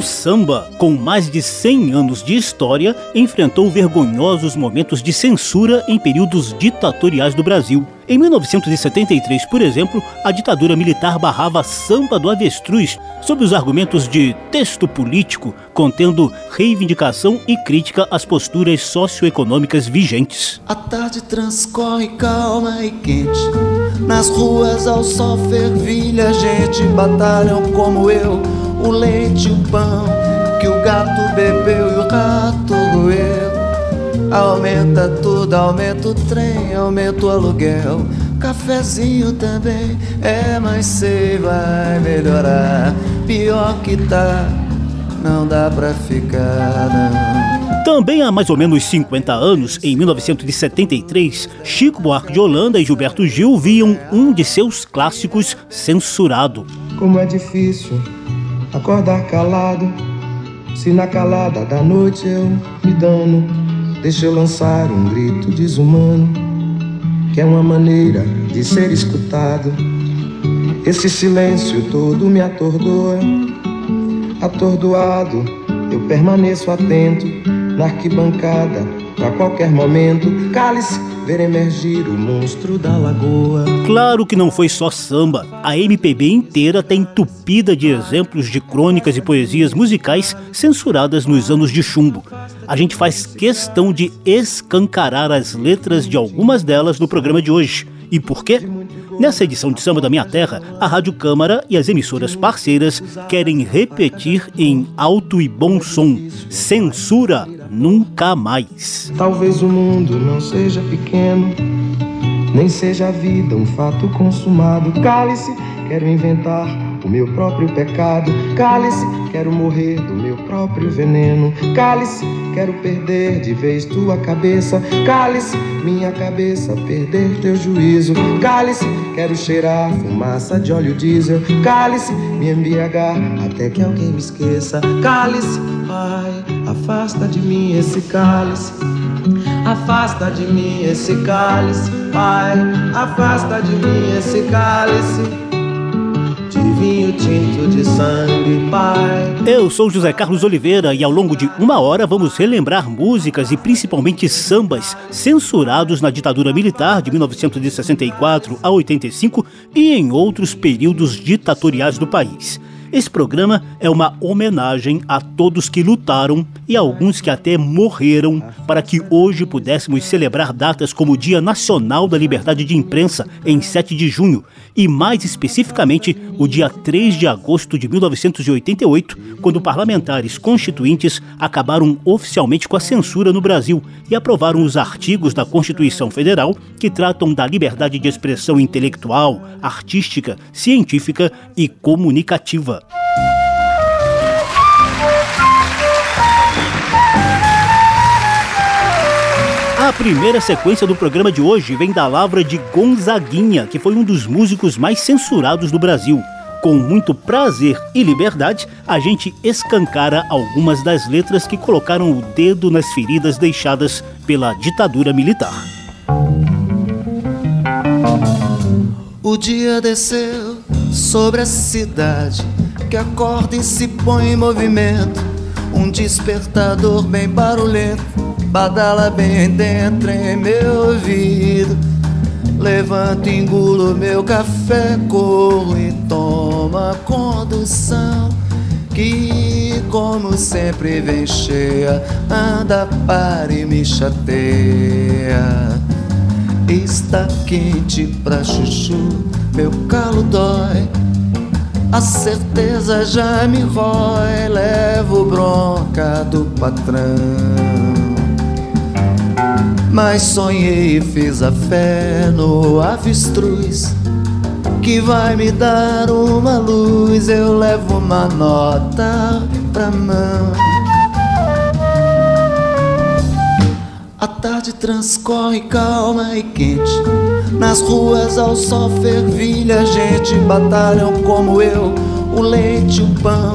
O samba, com mais de 100 anos de história, enfrentou vergonhosos momentos de censura em períodos ditatoriais do Brasil. Em 1973, por exemplo, a ditadura militar barrava samba do avestruz sob os argumentos de texto político, contendo reivindicação e crítica às posturas socioeconômicas vigentes. A tarde transcorre calma e quente. Nas ruas ao sol fervilha, gente batalham como eu o leite e o pão que o gato bebeu e o rato roeu. Aumenta tudo, aumenta o trem, aumenta o aluguel. Cafezinho também é, mas sei vai melhorar. Pior que tá, não dá pra ficar, não. Também há mais ou menos 50 anos, em 1973, Chico Buarque de Holanda e Gilberto Gil viam um de seus clássicos censurado. Como é difícil acordar calado. Se na calada da noite eu me dano, deixa eu lançar um grito desumano, que é uma maneira de ser escutado. Esse silêncio todo me atordoa, atordoado. Eu permaneço atento na arquibancada, pra qualquer momento. Cale-se ver emergir o monstro da lagoa. Claro que não foi só samba. A MPB inteira está entupida de exemplos de crônicas e poesias musicais censuradas nos anos de chumbo. A gente faz questão de escancarar as letras de algumas delas no programa de hoje. E por quê? Nessa edição de Samba da Minha Terra, a Rádio Câmara e as emissoras parceiras querem repetir em alto e bom som: censura nunca mais. Talvez o mundo não seja pequeno, nem seja a vida um fato consumado. Cale-se, quero inventar meu próprio pecado. Cale-se, quero morrer do meu próprio veneno. Cale-se, quero perder de vez tua cabeça. Cale-se, minha cabeça, perder teu juízo. Cale-se, quero cheirar fumaça de óleo diesel. Cale-se, me embriagar até que alguém me esqueça. Cale-se, pai, afasta de mim esse cálice. Afasta de mim esse cálice, pai. Afasta de mim esse cálice vinho tinto de sangue, pai. Eu sou José Carlos Oliveira e ao longo de uma hora vamos relembrar músicas e principalmente sambas censurados na ditadura militar de 1964 a 85 e em outros períodos ditatoriais do país. Esse programa é uma homenagem a todos que lutaram e alguns que até morreram para que hoje pudéssemos celebrar datas como o Dia Nacional da Liberdade de Imprensa, em 7 de junho, e mais especificamente o dia 3 de agosto de 1988, quando parlamentares constituintes acabaram oficialmente com a censura no Brasil e aprovaram os artigos da Constituição Federal que tratam da liberdade de expressão intelectual, artística, científica e comunicativa. A primeira sequência do programa de hoje vem da lavra de Gonzaguinha, que foi um dos músicos mais censurados do Brasil. Com muito prazer e liberdade, a gente escancara algumas das letras que colocaram o dedo nas feridas deixadas pela ditadura militar. O dia desceu sobre a cidade que acorda e se põe em movimento. Um despertador bem barulhento badala bem dentro em meu ouvido. Levanto, engulo meu café, corro e toma condução. Que, como sempre, vem cheia, anda, para e me chateia. Está quente pra chuchu, meu calo dói. A certeza já me rói, levo bronca do patrão. Mas sonhei e fiz a fé no avestruz Que vai me dar uma luz Eu levo uma nota pra mão A tarde transcorre calma e quente. Nas ruas ao sol fervilha, gente batalham como eu. O leite, o pão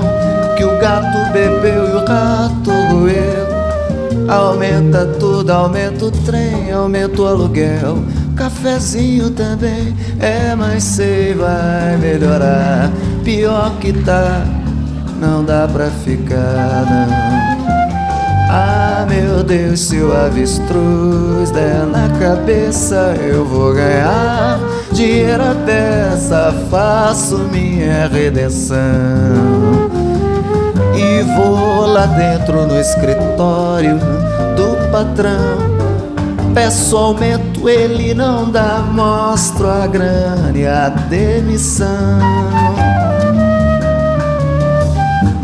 que o gato bebeu e o rato roeu. Aumenta tudo, aumenta o trem, aumenta o aluguel. Cafezinho também é, mas sei, vai melhorar. Pior que tá, não dá pra ficar, não. Ah, meu Deus, se o avestruz der na cabeça, eu vou ganhar dinheiro a peça, faço minha redenção. E vou lá dentro no escritório do patrão. Peço aumento, ele não dá, mostro a grana e a demissão.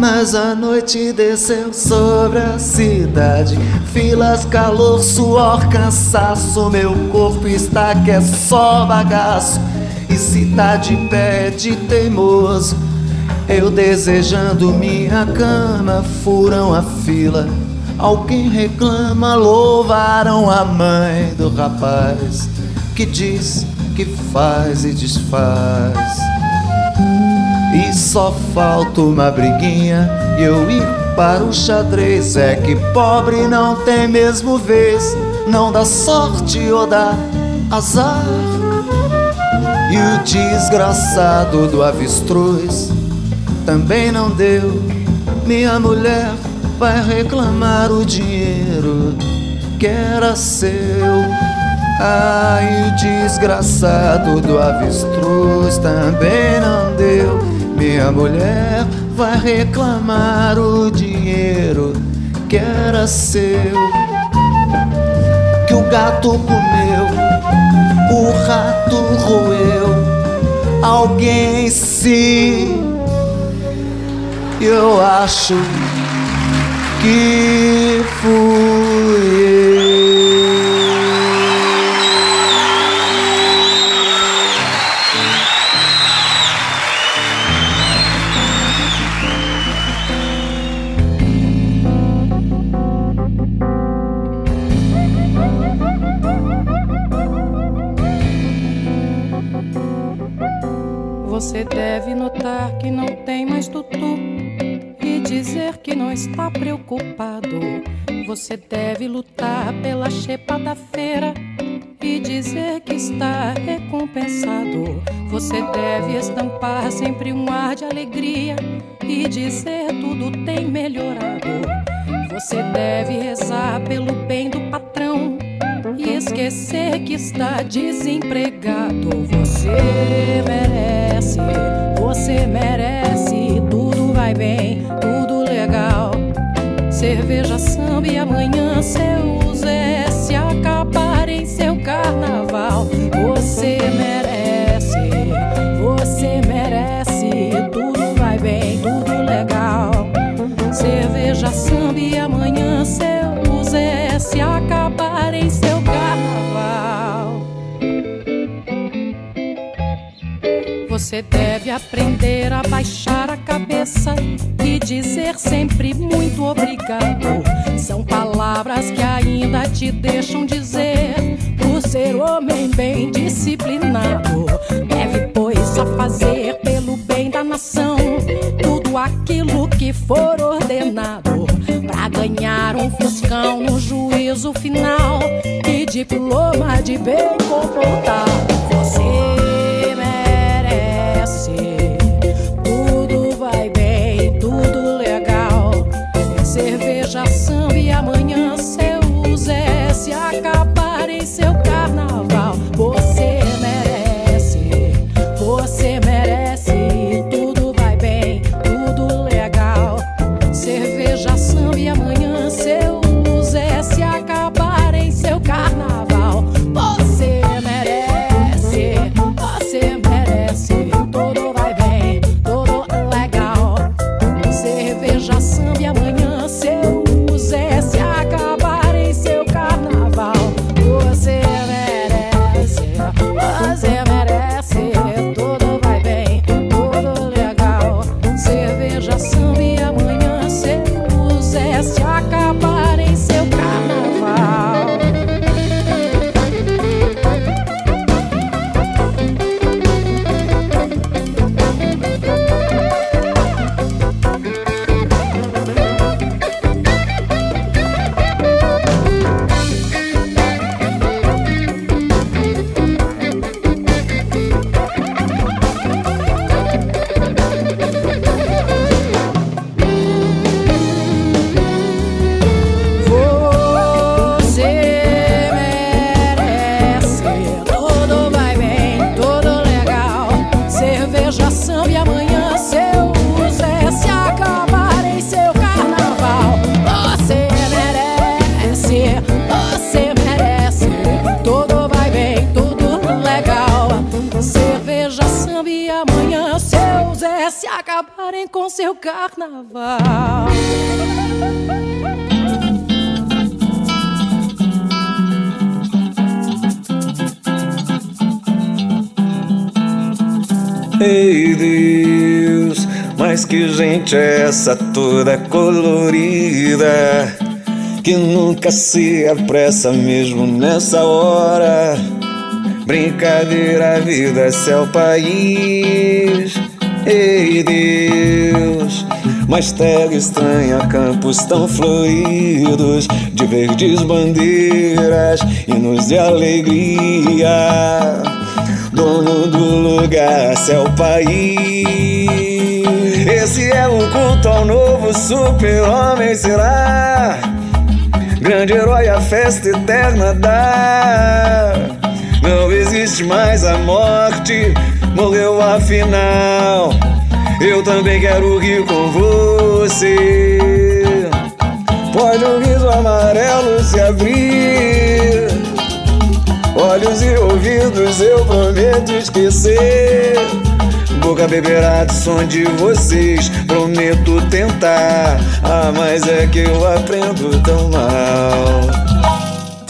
Mas a noite desceu sobre a cidade. Filas, calor, suor, cansaço. Meu corpo está que é só bagaço. E se tá de pé de teimoso, eu desejando minha cama, furam a fila. Alguém reclama, louvaram a mãe do rapaz que diz que faz e desfaz. Só falta uma briguinha e eu ir para o xadrez. É que pobre não tem mesmo vez, não dá sorte ou dá azar. E o desgraçado do avestruz também não deu. Minha mulher vai reclamar o dinheiro que era seu. Ai, o desgraçado do avestruz também não deu. Minha mulher vai reclamar o dinheiro que era seu, que o gato comeu, o rato roeu, alguém sim. Eu acho que Você deve e diploma de bem comportado. Acabarem com seu carnaval. Ei Deus, mas que gente é essa toda colorida que nunca se apressa mesmo nessa hora? Brincadeira, vida, céu, país. Ei Deus, mas terra estranha, campos tão fluidos de verdes bandeiras, hinos de alegria dono do lugar, céu país. Esse é o culto ao novo super-homem, será? Grande herói, a festa eterna dá. Não existe mais a morte, morreu afinal. Eu também quero rir com você. Pode um riso amarelo se abrir Olhos e ouvidos eu prometo esquecer. Boca beberá do som de vocês, prometo tentar. Ah, mas é que eu aprendo tão mal.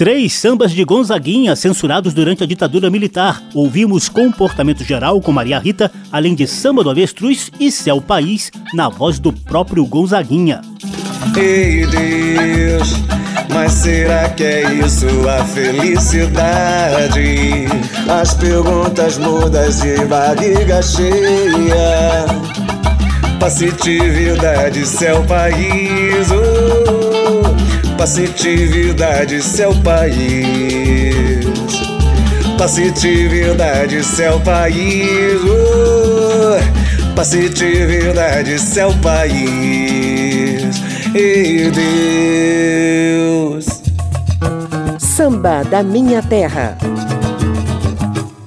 Três sambas de Gonzaguinha censurados durante a ditadura militar. Ouvimos Comportamento Geral com Maria Rita, além de Samba do Avestruz e Céu País, na voz do próprio Gonzaguinha. Ei Deus, mas será que é isso a felicidade? As perguntas mudas de barriga cheia. Passitividade, céu, país. Oh, passitividade, céu, país. Passitividade, céu, país. Oh, passitividade, céu, país. Ei Deus. Samba da Minha Terra.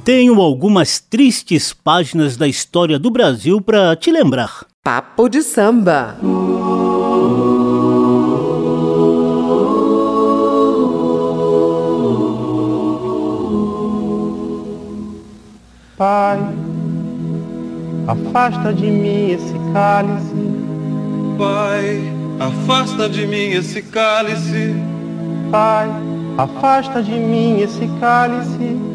Tenho algumas tristes páginas da história do Brasil para te lembrar. Papo de samba. Pai, afasta de mim esse cálice. Pai, Afasta de mim esse cálice. Pai, afasta de mim esse cálice.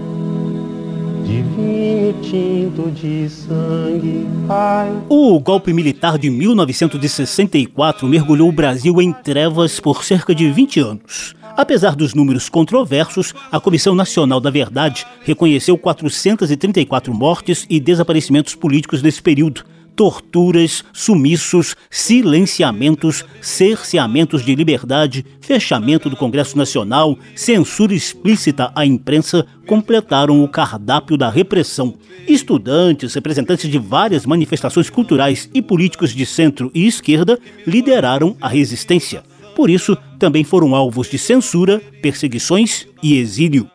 Tinto de sangue, Pai. O golpe militar de 1964 mergulhou o Brasil em trevas por cerca de 20 anos. Apesar dos números controversos, a Comissão Nacional da Verdade reconheceu 434 mortes e desaparecimentos políticos nesse período torturas, sumiços, silenciamentos, cerceamentos de liberdade, fechamento do Congresso Nacional, censura explícita à imprensa completaram o cardápio da repressão. Estudantes, representantes de várias manifestações culturais e políticos de centro e esquerda lideraram a resistência. Por isso, também foram alvos de censura, perseguições e exílio.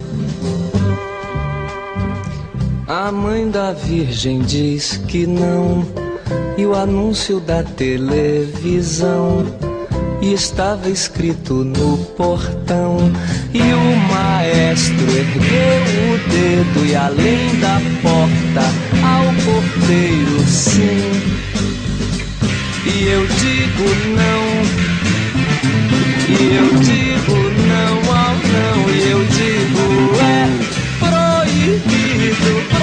A mãe da Virgem diz que não e o anúncio da televisão. E estava escrito no portão. E o maestro ergueu o dedo e além da porta ao porteiro sim. E eu digo não. E eu digo não ao não. E eu digo é proibido,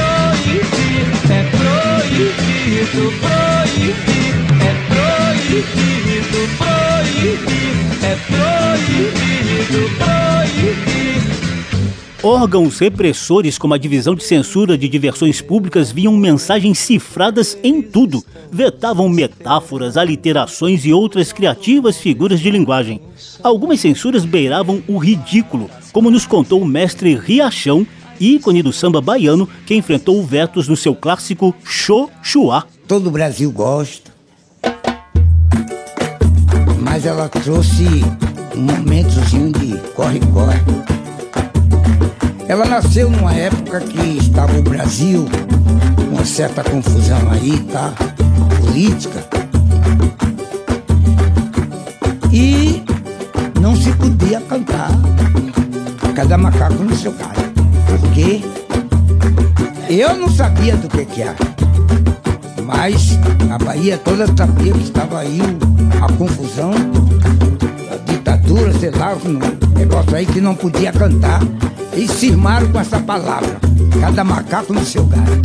proibido, proibir, é proibido, proibir, é proibido, proibir. Órgãos repressores como a Divisão de Censura de Diversões Públicas viam mensagens cifradas em tudo, vetavam metáforas, aliterações e outras criativas figuras de linguagem. Algumas censuras beiravam o ridículo, como nos contou o mestre Riachão, ícone do samba baiano, que enfrentou vetos no seu clássico Xô Chuá todo o Brasil gosta. Mas ela trouxe um momentozinho de corre-corre. Ela nasceu numa época que estava o Brasil uma certa confusão aí, tá? Política. E não se podia cantar cada macaco no seu galho. Porque eu não sabia do que que era Mas a Bahia toda sabia que estava aí a confusão, a ditadura, sei lá, um negócio aí que não podia cantar. E cismaram com essa palavra. Cada macaco no seu galho.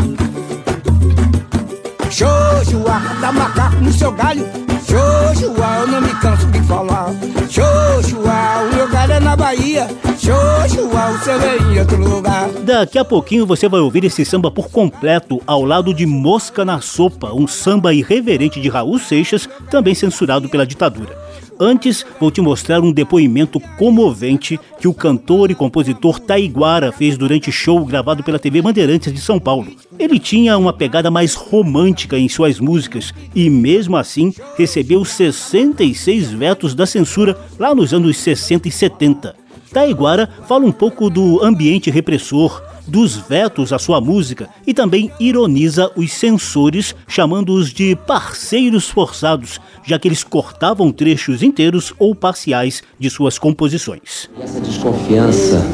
Xoxua, cada macaco no seu galho. Xoxua, eu não me canso de falar. Xoxua, o meu galho é na Bahia. Xoxua, o seu é em outro lugar. Daqui a pouquinho você vai ouvir esse samba por completo ao lado de Mosca na Sopa, um samba irreverente de Raul Seixas, também censurado pela ditadura. Antes, vou te mostrar um depoimento comovente que o cantor e compositor Taiguara fez durante show gravado pela TV Bandeirantes de São Paulo. Ele tinha uma pegada mais romântica em suas músicas e, mesmo assim, recebeu 66 vetos da censura lá nos anos 60 e 70. Taiguara fala um pouco do ambiente repressor, dos vetos à sua música e também ironiza os censores, chamando-os de parceiros forçados, já que eles cortavam trechos inteiros ou parciais de suas composições. Essa desconfiança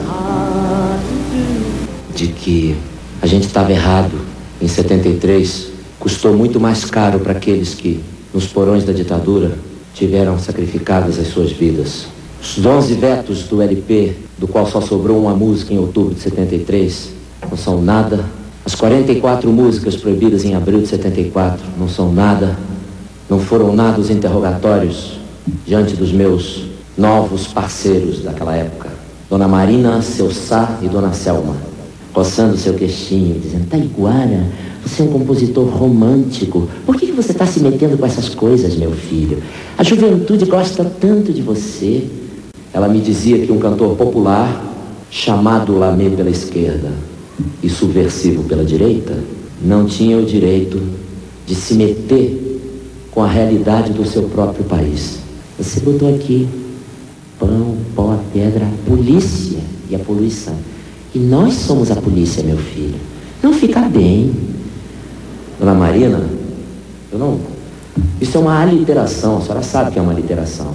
de que a gente estava errado em 73 custou muito mais caro para aqueles que, nos porões da ditadura, tiveram sacrificadas as suas vidas. Os 11 vetos do LP, do qual só sobrou uma música em outubro de 73, não são nada. As 44 músicas proibidas em abril de 74 não são nada. Não foram nada os interrogatórios diante dos meus novos parceiros daquela época. Dona Marina, seu Sá e Dona Selma, coçando seu queixinho, dizendo, Taiguara, você é um compositor romântico. Por que, que você está se metendo com essas coisas, meu filho? A juventude gosta tanto de você. Ela me dizia que um cantor popular, chamado Lamé pela esquerda e subversivo pela direita, não tinha o direito de se meter com a realidade do seu próprio país. Você botou aqui pão, pó, pedra, a polícia e a poluição. E nós somos a polícia, meu filho. Não fica bem. Dona Marina, eu não. Isso é uma aliteração, a senhora sabe que é uma aliteração.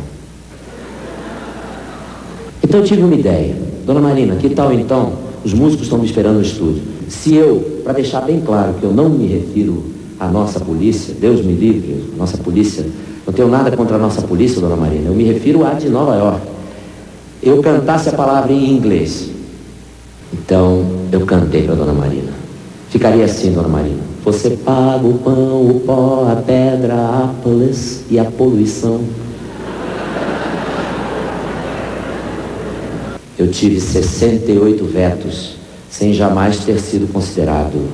Então eu tive uma ideia. Dona Marina, que tal então? Os músicos estão me esperando no estúdio. Se eu, para deixar bem claro que eu não me refiro à nossa polícia, Deus me livre, nossa polícia, não tenho nada contra a nossa polícia, dona Marina, eu me refiro à de Nova York. Eu cantasse a palavra em inglês. Então eu cantei para dona Marina. Ficaria assim, dona Marina. Você paga o pão, o pó, a pedra, a polícia e a poluição. Eu tive 68 vetos, sem jamais ter sido considerado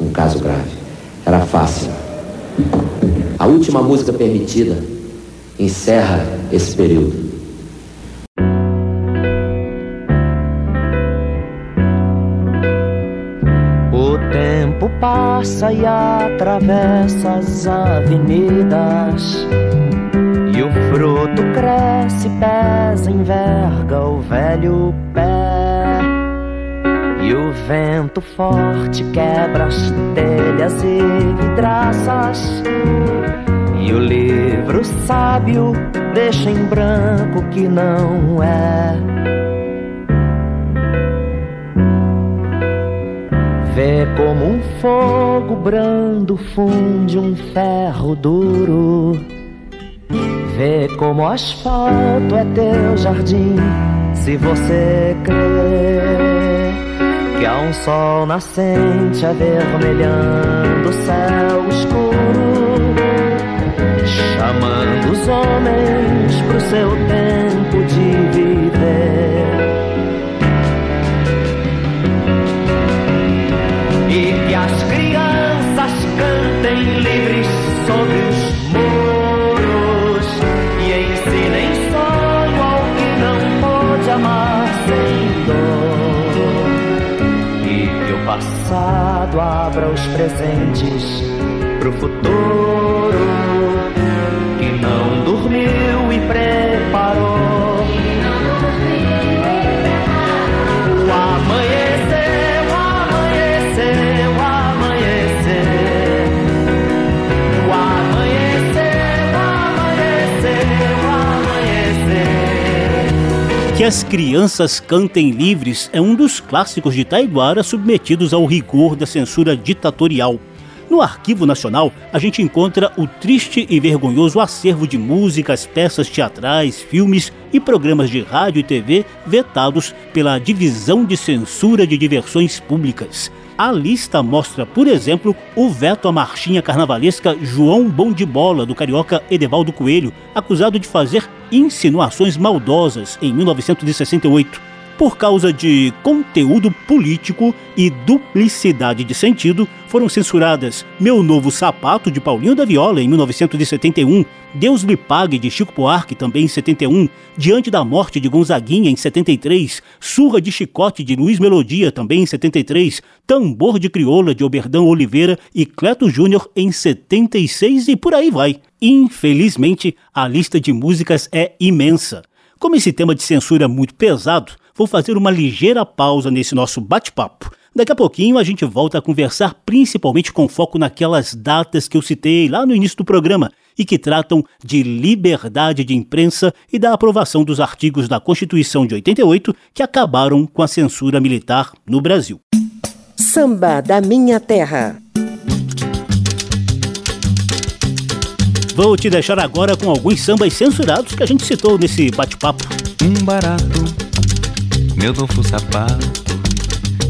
um caso grave. Era fácil. A última música permitida encerra esse período. O tempo passa e atravessa as avenidas o fruto cresce, pesa, enverga o velho pé. E o vento forte quebra as telhas e vidraças. E o livro sábio deixa em branco que não é. Vê como um fogo brando funde um ferro duro. Vê como o asfalto é teu jardim, se você crê que há um sol nascente avermelhando o céu escuro, chamando os homens pro seu tempo abra os presentes pro futuro as crianças cantem livres é um dos clássicos de Taiguara submetidos ao rigor da censura ditatorial. No Arquivo Nacional, a gente encontra o triste e vergonhoso acervo de músicas, peças teatrais, filmes e programas de rádio e TV vetados pela Divisão de Censura de Diversões Públicas. A lista mostra, por exemplo, o veto à marchinha carnavalesca João Bom de Bola, do carioca Edevaldo Coelho, acusado de fazer insinuações maldosas em 1968 por causa de conteúdo político e duplicidade de sentido, foram censuradas Meu Novo Sapato, de Paulinho da Viola, em 1971, Deus lhe pague, de Chico Buarque, também em 71, Diante da Morte, de Gonzaguinha, em 73, Surra de Chicote, de Luiz Melodia, também em 73, Tambor de Crioula, de Oberdão Oliveira e Cleto Júnior, em 76 e por aí vai. Infelizmente, a lista de músicas é imensa. Como esse tema de censura é muito pesado, vou fazer uma ligeira pausa nesse nosso bate-papo. Daqui a pouquinho a gente volta a conversar principalmente com foco naquelas datas que eu citei lá no início do programa e que tratam de liberdade de imprensa e da aprovação dos artigos da Constituição de 88 que acabaram com a censura militar no Brasil. Samba da Minha Terra. Vou te deixar agora com alguns sambas censurados que a gente citou nesse bate-papo. Um barato, meu novo sapato,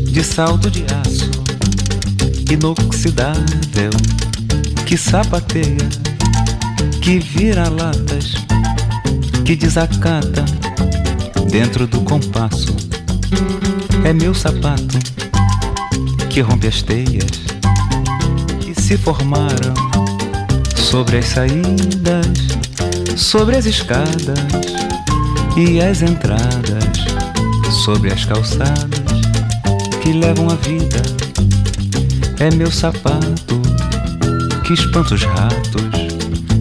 de salto de aço, inoxidável, que sapateia, que vira latas, que desacata dentro do compasso. É meu sapato que rompe as teias que se formaram sobre as saídas, sobre as escadas e as entradas, sobre as calçadas que levam a vida. É meu sapato que espanta os ratos,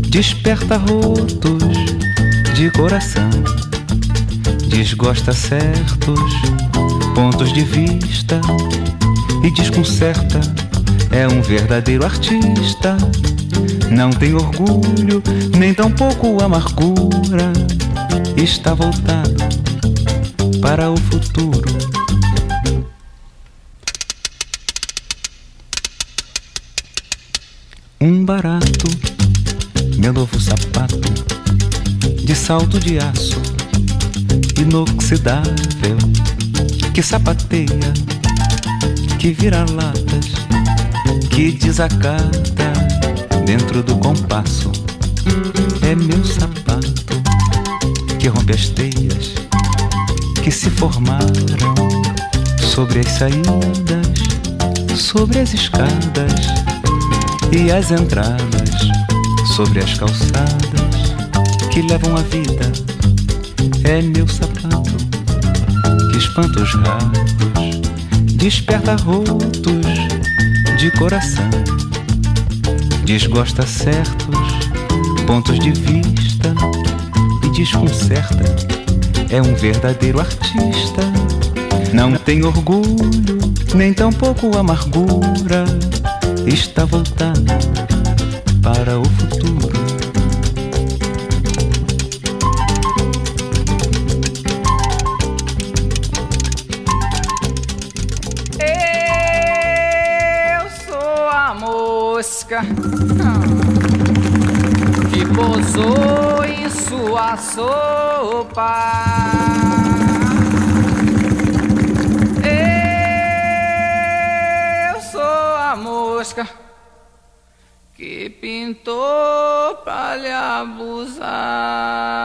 desperta rotos de coração, desgosta certos pontos de vista e desconcerta. É um verdadeiro artista não tem orgulho, nem tampouco amargura. Está voltado para o futuro. Um barato, meu novo sapato, de salto de aço, inoxidável, que sapateia, que vira latas, que desacata dentro do compasso. É meu sapato que rompe as teias que se formaram sobre as saídas, sobre as escadas e as entradas, sobre as calçadas que levam a vida. É meu sapato que espanta os ratos, desperta rotos de coração desgosta certos pontos de vista e desconcerta. É um verdadeiro artista. Não tem orgulho, nem tampouco amargura. Está voltado para o futuro. Mosca que pousou em sua sopa. Eu sou a mosca que pintou pra lhe abusar.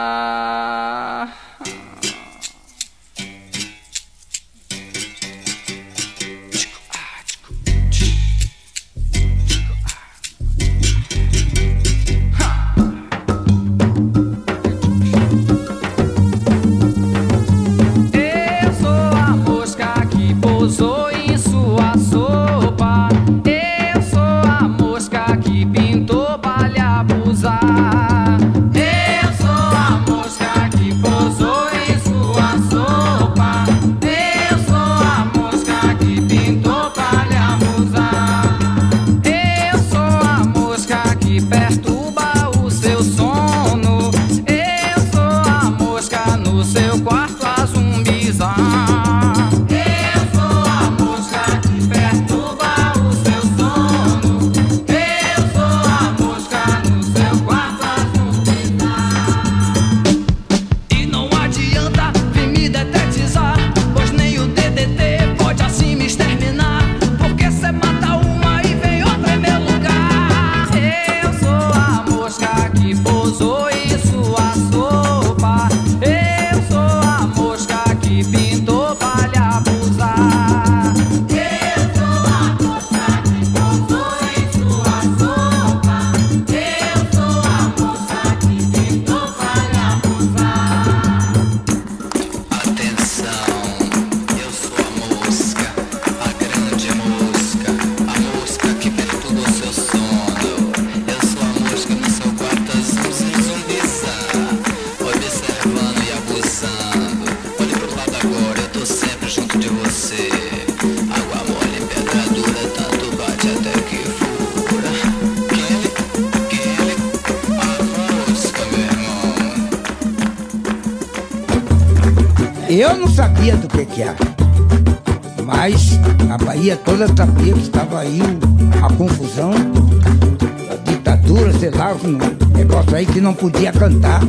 Não podia cantar.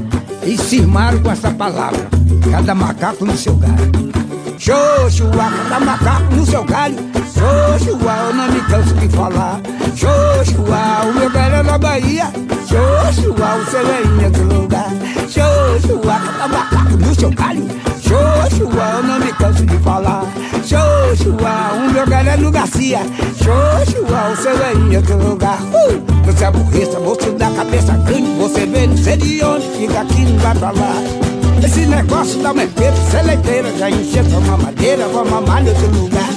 E cismaram com essa palavra. Cada macaco no seu galho. Xoxua, cada macaco no seu galho. Xoxua, eu não me canso de falar. Xoxua, o meu galho é na Bahia. Xoxua, o seu é em outro lugar. Xoxua, cada macaco no seu galho. Xoxua, eu não me canso de falar. Xoxua, o meu galho é no Garcia. Xoxua, o seu é em outro lugar. Uh! Você aborreça, você dá cabeça grande. Você vê, não sei de onde, fica aqui, não vai pra lá. Esse negócio da peito, seleiteira, já encheu uma madeira, vamos mamar em outro lugar.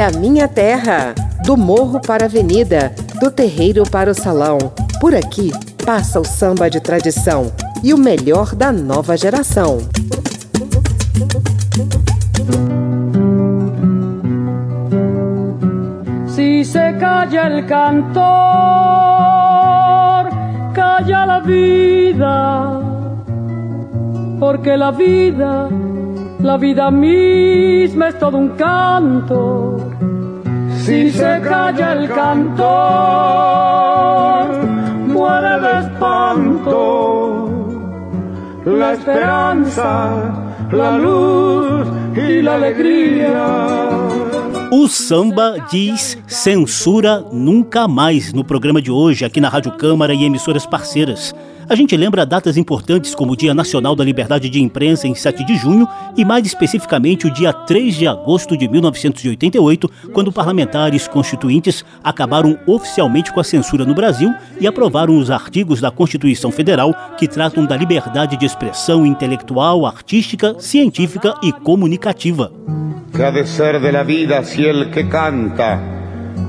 Da minha terra, do morro para a avenida, do terreiro para o salão. Por aqui passa o samba de tradição e o melhor da nova geração. Si se calla el cantor, calla la vida, porque la vida la vida misma es todo un canto. Si se calla el cantor, muere de espanto. La esperanza, la luz y la alegría. O samba diz censura nunca mais no programa de hoje aqui na Rádio Câmara e emissoras parceiras. A gente lembra datas importantes como o Dia Nacional da Liberdade de Imprensa em 7 de junho e mais especificamente o dia 3 de agosto de 1988, quando parlamentares constituintes acabaram oficialmente com a censura no Brasil e aprovaram os artigos da Constituição Federal que tratam da liberdade de expressão intelectual, artística, científica e comunicativa. Que ha de ser de la vida si el que canta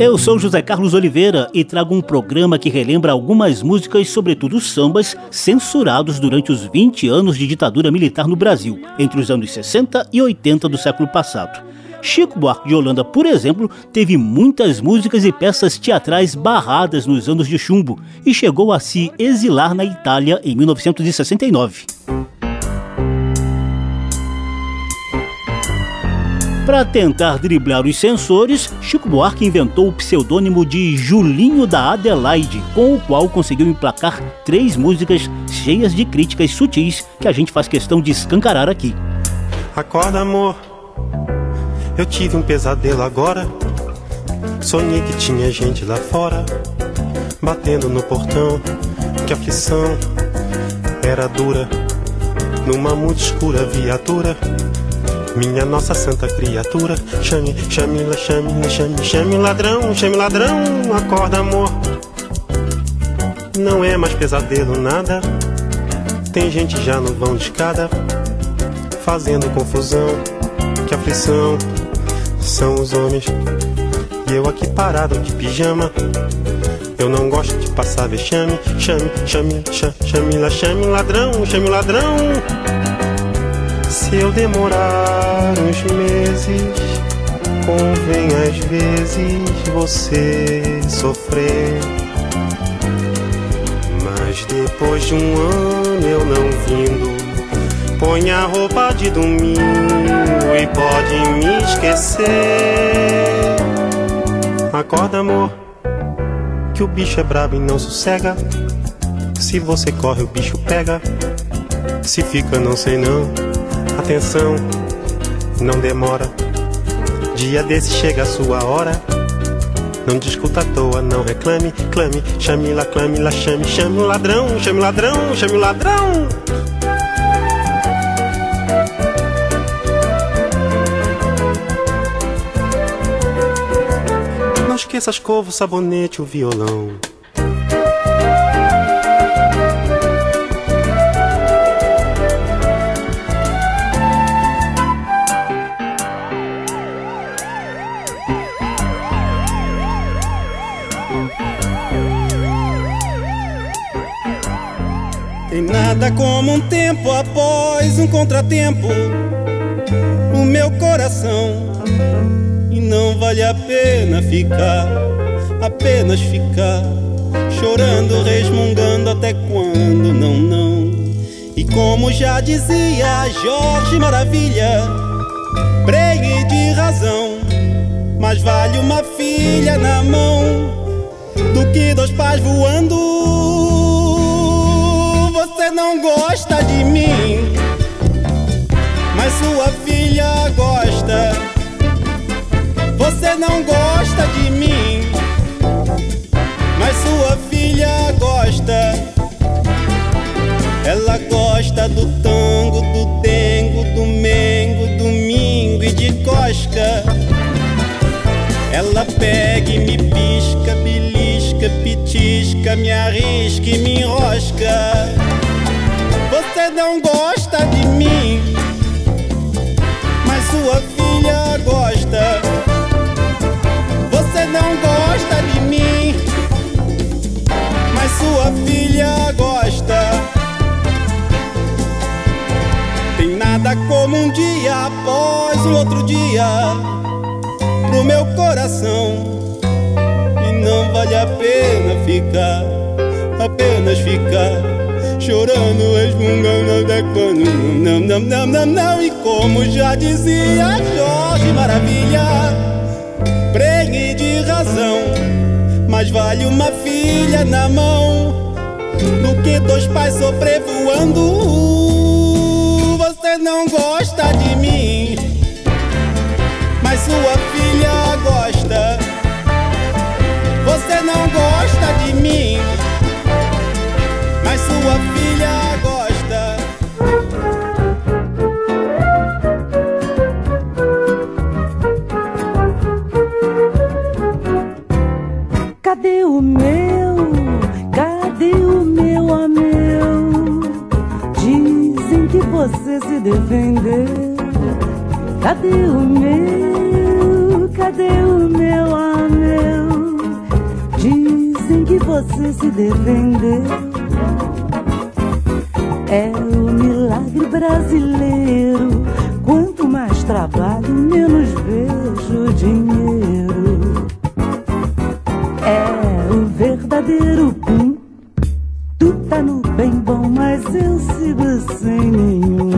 Eu sou José Carlos Oliveira e trago um programa que relembra algumas músicas, sobretudo sambas, censurados durante os 20 anos de ditadura militar no Brasil, entre os anos 60 e 80 do século passado. Chico Buarque de Holanda, por exemplo, teve muitas músicas e peças teatrais barradas nos anos de chumbo e chegou a se exilar na Itália em 1969. Para tentar driblar os censores, Chico Buarque inventou o pseudônimo de Julinho da Adelaide, com o qual conseguiu emplacar três músicas cheias de críticas sutis que a gente faz questão de escancarar aqui. Acorda, amor. Eu tive um pesadelo agora. Sonhei que tinha gente lá fora, batendo no portão. Que aflição era dura, numa muito escura viatura. Minha nossa santa criatura, chame, chame, chame, chame, chame ladrão, chame ladrão, acorda amor. Não é mais pesadelo nada. Tem gente já no vão de escada, fazendo confusão. Que aflição são os homens. E eu aqui parado de pijama. Eu não gosto de passar vexame. Chame, chame, chame, chame, chame ladrão, chame ladrão. Se eu demorar uns meses, convém às vezes você sofrer. Mas depois de um ano eu não vindo Põe a roupa de domingo e pode me esquecer. Acorda, amor, que o bicho é brabo e não sossega. Se você corre, o bicho pega. Se fica, não sei não. Atenção, não demora. Dia desse chega a sua hora. Não discuta à toa, não reclame, clame, chame lá, clame lá, chame, chame o ladrão, chame o ladrão, chame o ladrão. Não esqueça a escova, o sabonete, o violão. Nada como um tempo após um contratempo no meu coração. E não vale a pena ficar, apenas ficar chorando, resmungando até quando não, não. E como já dizia Jorge Maravilha, pregue de razão, mas vale uma filha na mão do que dois pais voando. Não gosta de mim, mas sua filha gosta. Você não gosta de mim, mas sua filha gosta. Ela gosta do tango, do dengo, do mengo, domingo e de cosca. Ela pega e me pisca, belisca, pitisca, me arrisca e me enrosca. Você não gosta de mim, mas sua filha gosta. Você não gosta de mim, mas sua filha gosta. Tem nada como um dia após um outro dia pro meu coração. E não vale a pena ficar, apenas ficar chorando, resmungando quando não, não, não, não, não. E como já dizia Jorge Maravilha, pregue de razão, mas vale uma filha na mão do que dois pais sobrevoando. Você não gosta de mim, mas sua filha gosta. Você não gosta de mim, mas sua filha defendeu. Cadê o meu? Cadê o meu a meu? Dizem que você se defendeu. É o milagre brasileiro. Quanto mais trabalho, menos vejo dinheiro. É o verdadeiro mas eu sigo sem nenhum.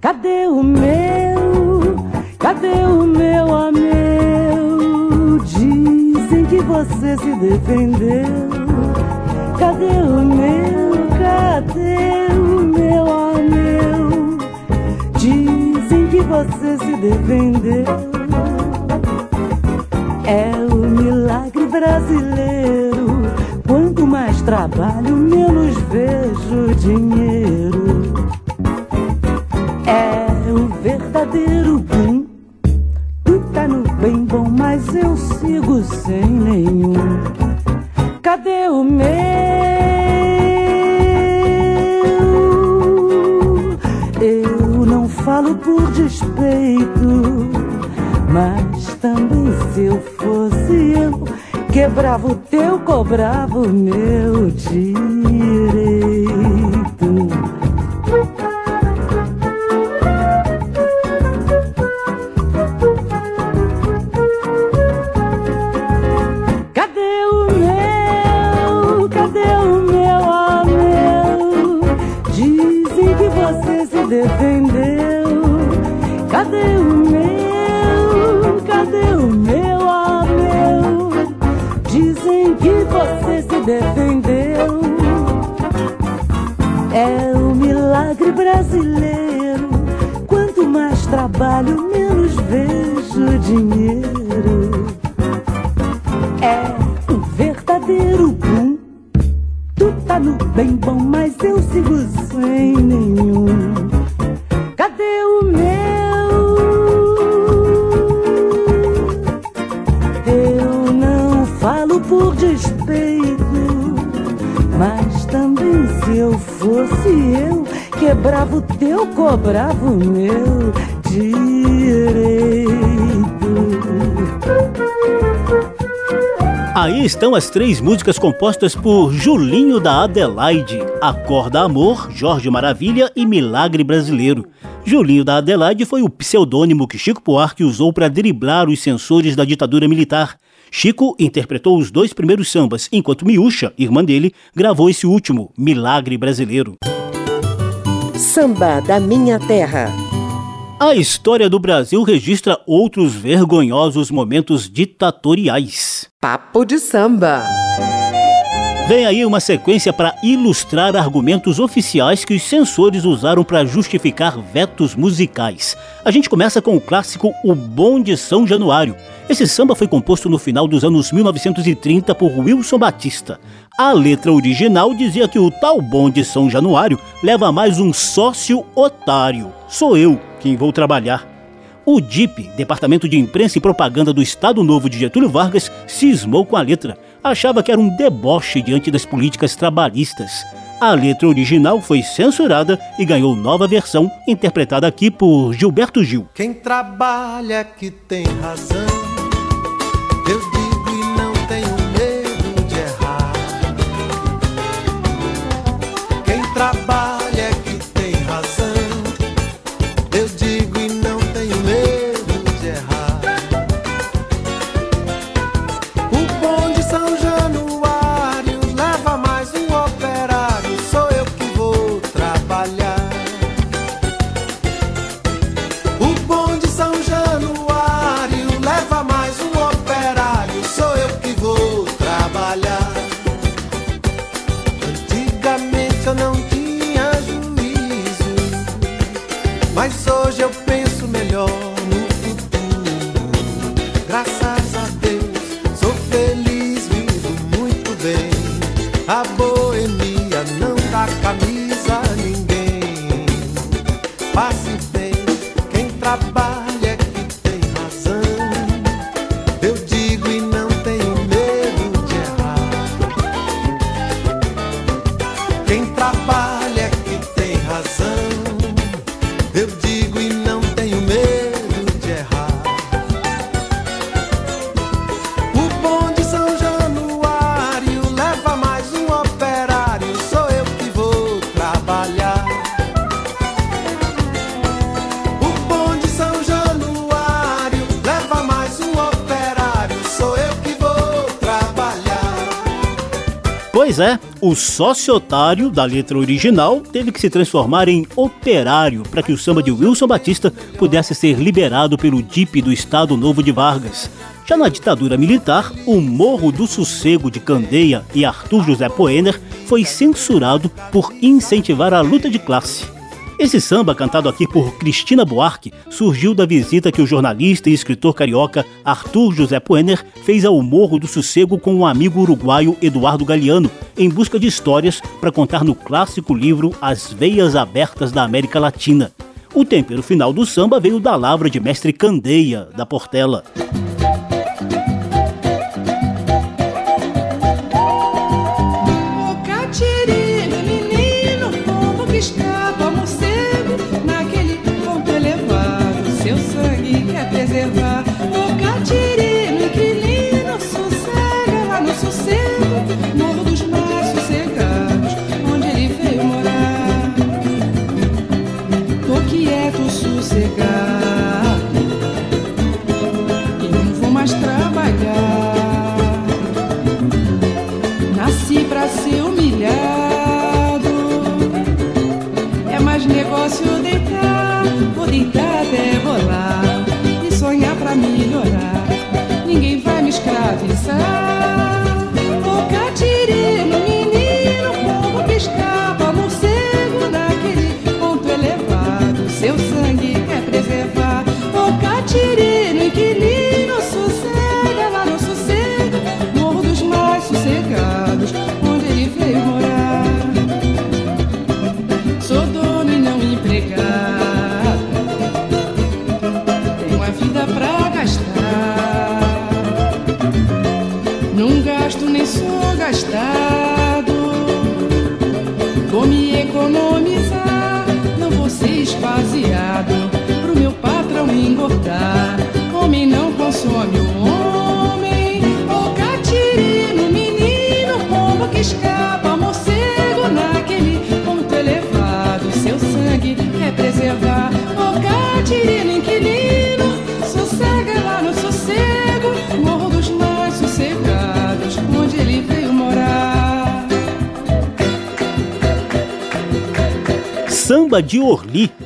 Cadê o meu? Cadê o meu a meu? Dizem que você se defendeu. Cadê o meu? Cadê o meu a meu? Dizem que você se defendeu. É o milagre brasileiro. Quanto mais trabalho, dinheiro. É o verdadeiro boom. Tu tá no bem bom, mas eu sigo sem nenhum. Cadê o meu? Eu não falo por despeito, mas também se eu, quebrava o teu, cobrava o meu direito. Bem bom, mas eu sigo sem nenhum. Cadê o meu? Eu não falo por despeito, mas também se eu fosse eu, quebrava o teu, cobrava o meu Estão as três músicas compostas por Julinho da Adelaide: Acorda Amor, Jorge Maravilha e Milagre Brasileiro. Julinho da Adelaide foi o pseudônimo que Chico Buarque usou para driblar os censores da ditadura militar. Chico interpretou os dois primeiros sambas, enquanto Miúcha, irmã dele, gravou esse último, Milagre Brasileiro. Samba da Minha Terra. A história do Brasil registra outros vergonhosos momentos ditatoriais. Papo de samba. Vem aí uma sequência para ilustrar argumentos oficiais que os censores usaram para justificar vetos musicais. A gente começa com o clássico O Bom de São Januário. Esse samba foi composto no final dos anos 1930 por Wilson Batista. A letra original dizia que o tal Bom de São Januário leva mais um sócio otário. Sou eu quem vou trabalhar. O DIP, Departamento de Imprensa e Propaganda do Estado Novo de Getúlio Vargas, cismou com a letra. Achava que era um deboche diante das políticas trabalhistas. A letra original foi censurada e ganhou nova versão, interpretada aqui por Gilberto Gil. Quem trabalha que tem razão, eu é, o sócio otário da letra original teve que se transformar em operário para que o samba de Wilson Batista pudesse ser liberado pelo DIP do Estado Novo de Vargas. Já na ditadura militar, o Morro do Sossego de Candeia e Arthur José Poener foi censurado por incentivar a luta de classe. Esse samba, cantado aqui por Cristina Buarque, surgiu da visita que o jornalista e escritor carioca Arthur José Poener fez ao Morro do Sossego com o amigo uruguaio Eduardo Galeano, em busca de histórias para contar no clássico livro As Veias Abertas da América Latina. O tempero final do samba veio da lavra de mestre Candeia, da Portela.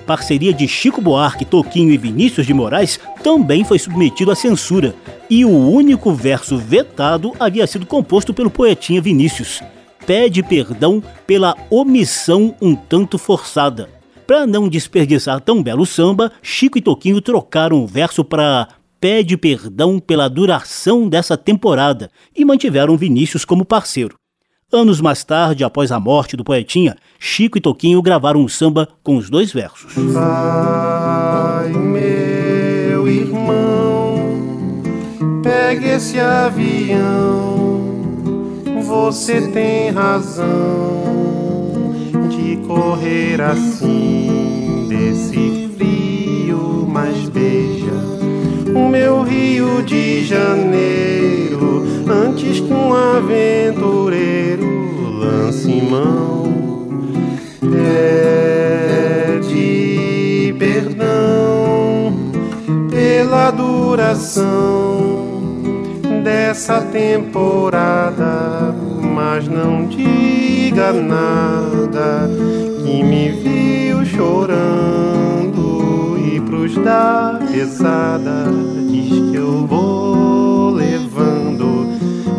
Parceria de Chico Buarque, Toquinho e Vinícius de Moraes, também foi submetido à censura. E o único verso vetado havia sido composto pelo poetinha Vinícius. Pede perdão pela omissão um tanto forçada. Para não desperdiçar tão belo samba, Chico e Toquinho trocaram o verso para Pede perdão pela duração dessa temporada e mantiveram Vinícius como parceiro. Anos mais tarde, após a morte do poetinha, Chico e Toquinho gravaram um samba com os dois versos. Vai, meu irmão, pegue esse avião. Você tem razão de correr assim desse frio, mas veja o meu Rio de Janeiro antes que um aventureiro lance mão. Pede perdão pela duração dessa temporada, mas não diga nada que me viu chorando pros da pesada diz que eu vou levando,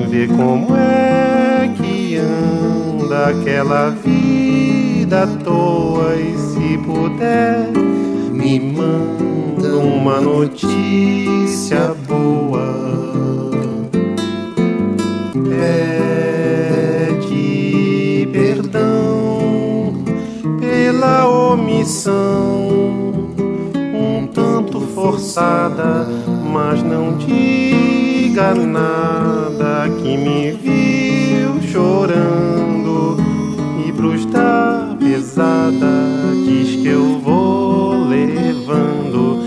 vê como é que anda aquela vida à toa e se puder me manda uma notícia boa. Pede perdão pela omissão, forçada, mas não diga nada que me viu chorando. E pros da pesada diz que eu vou levando,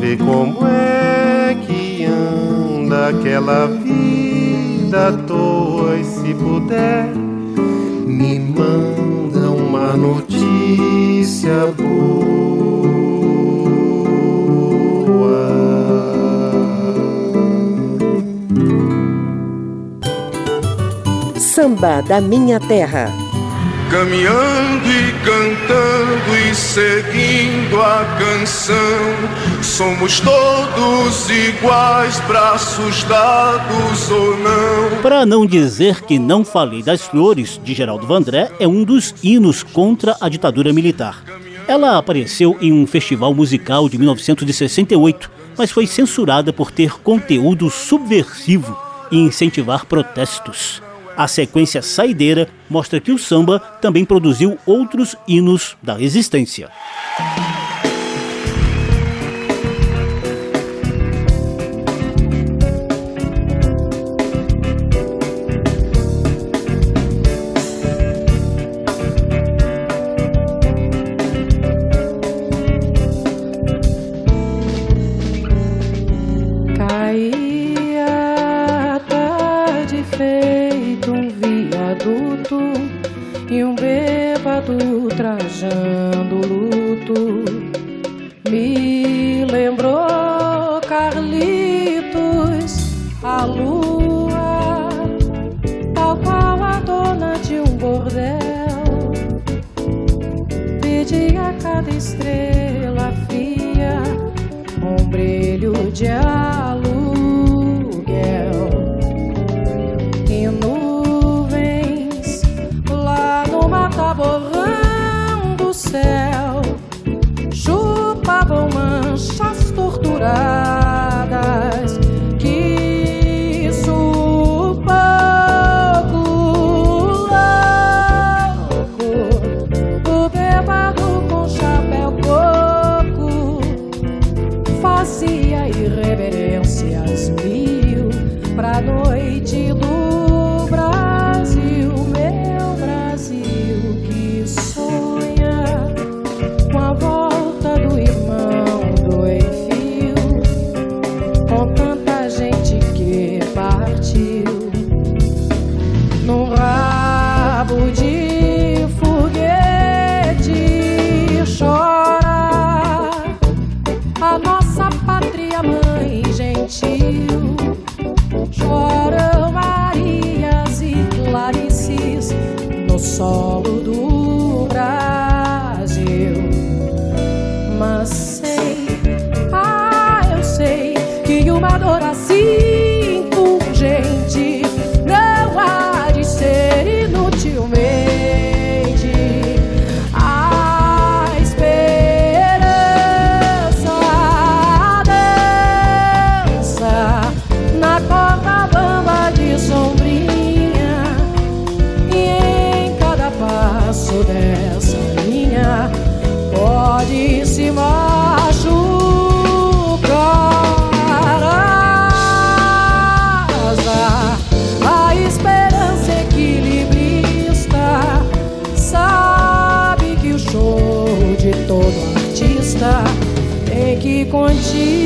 vê como é que anda aquela vida à toa e se puder me manda uma notícia Samba da Minha Terra. Caminhando e cantando e seguindo a canção, somos todos iguais, braços dados ou não. Para não dizer que não falei das flores, de Geraldo Vandré, é um dos hinos contra a ditadura militar. Ela apareceu em um festival musical de 1968, mas foi censurada por ter conteúdo subversivo e incentivar protestos. A sequência saideira mostra que o samba também produziu outros hinos da resistência. contigo.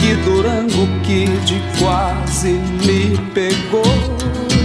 que Durango Kid quase me pegou.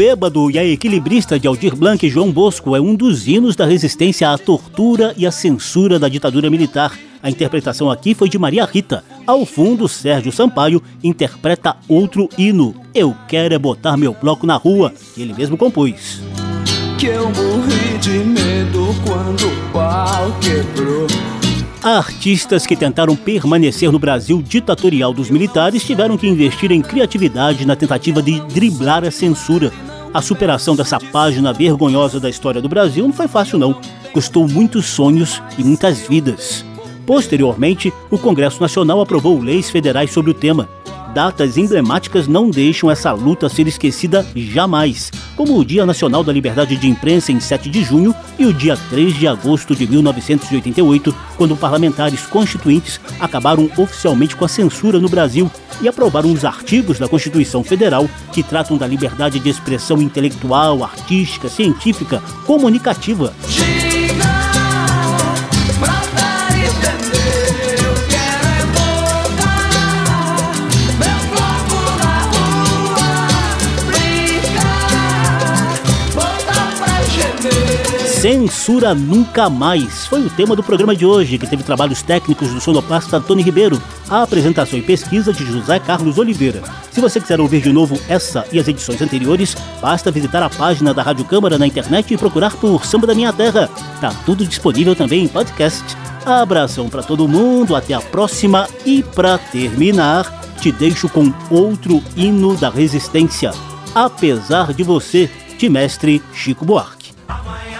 Bêbado e a Equilibrista de Aldir Blanc e João Bosco é um dos hinos da resistência à tortura e à censura da ditadura militar. A interpretação aqui foi de Maria Rita. Ao fundo, Sérgio Sampaio interpreta outro hino, Eu Quero É Botar Meu Bloco na Rua, que ele mesmo compôs. Que eu morri de medo quando o pau quebrou. Artistas que tentaram permanecer no Brasil ditatorial dos militares tiveram que investir em criatividade na tentativa de driblar a censura. A superação dessa página vergonhosa da história do Brasil não foi fácil, não. Custou muitos sonhos e muitas vidas. Posteriormente, o Congresso Nacional aprovou leis federais sobre o tema. Datas emblemáticas não deixam essa luta ser esquecida jamais, como o Dia Nacional da Liberdade de Imprensa em 7 de junho e o dia 3 de agosto de 1988, quando parlamentares constituintes acabaram oficialmente com a censura no Brasil e aprovaram os artigos da Constituição Federal que tratam da liberdade de expressão intelectual, artística, científica, comunicativa. Censura Nunca Mais foi o tema do programa de hoje, que teve trabalhos técnicos do sonoplasta Tony Ribeiro, a apresentação e pesquisa de José Carlos Oliveira. Se você quiser ouvir de novo essa e as edições anteriores, basta visitar a página da Rádio Câmara na internet e procurar por Samba da Minha Terra. Tá tudo disponível também em podcast. Abração para todo mundo, até a próxima e para terminar, te deixo com outro hino da resistência. Apesar de você, de mestre Chico Buarque. vai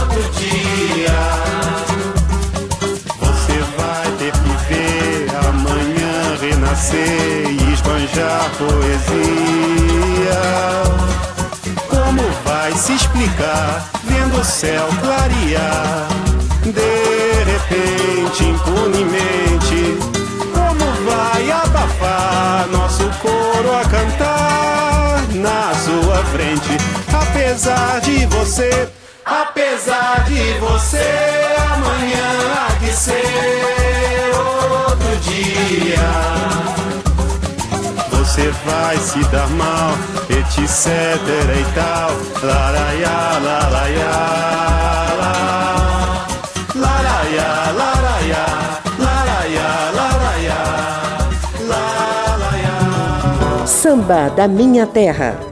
outro dia. você vai ter que ver amanhã renascer e esbanjar poesia. Como vai se explicar vendo o céu clarear? De repente, impunemente, frente? Apesar de você, Apesar de você, amanhã há de ser outro dia. Você vai se dar mal, etc e tal. Laraiá, laraiá, laraiá, laraiá, laraiá. Samba da Minha Terra.